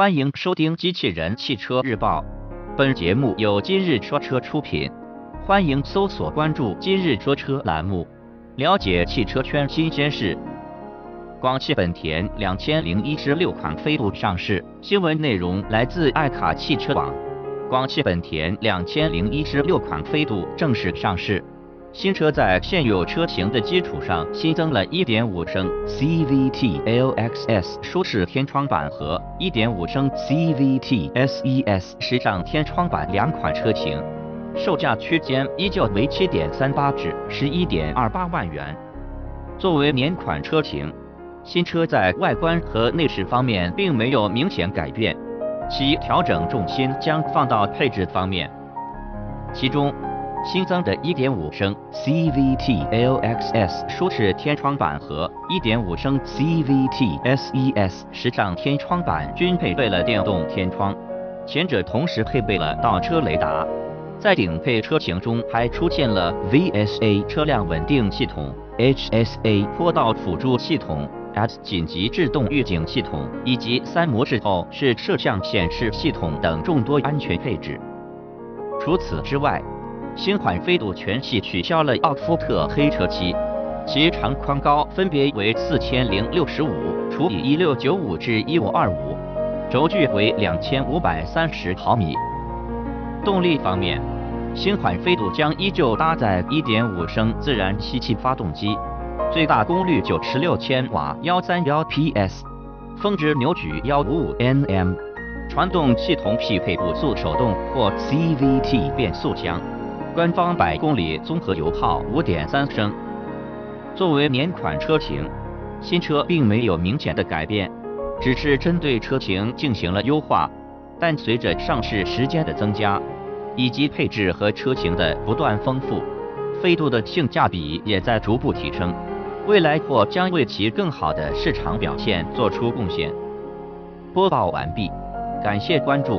欢迎收听《机器人汽车日报》，本节目由今日说车出品。欢迎搜索关注“今日说车”栏目，了解汽车圈新鲜事。广汽本田两千零一十六款飞度上市，新闻内容来自爱卡汽车网。广汽本田两千零一十六款飞度正式上市。新车在现有车型的基础上新增了1.5升 CVT LXS 舒适天窗版和1.5升 CVT SES 时尚天窗版两款车型，售价区间依旧为7.38至11.28万元。作为年款车型，新车在外观和内饰方面并没有明显改变，其调整重心将放到配置方面，其中。新增的1.5升 CVT LXS 舒适天窗版和1.5升 CVT SES 时尚天窗版均配备了电动天窗，前者同时配备了倒车雷达。在顶配车型中还出现了 VSA 车辆稳定系统、HSA 坡道辅助系统、S 紧急制动预警系统以及三模式后视摄像显示系统等众多安全配置。除此之外，新款飞度全系取消了奥夫特黑车漆，其长宽高分别为四千零六十五除以一六九五至一五二五，轴距为两千五百三十毫米。动力方面，新款飞度将依旧搭载一点五升自然吸气发动机，最大功率九十六千瓦，幺三幺 PS，峰值扭矩幺五五 Nm，传动系统匹配五速手动或 CVT 变速箱。官方百公里综合油耗五点三升。作为年款车型，新车并没有明显的改变，只是针对车型进行了优化。但随着上市时间的增加，以及配置和车型的不断丰富，飞度的性价比也在逐步提升，未来或将为其更好的市场表现做出贡献。播报完毕，感谢关注。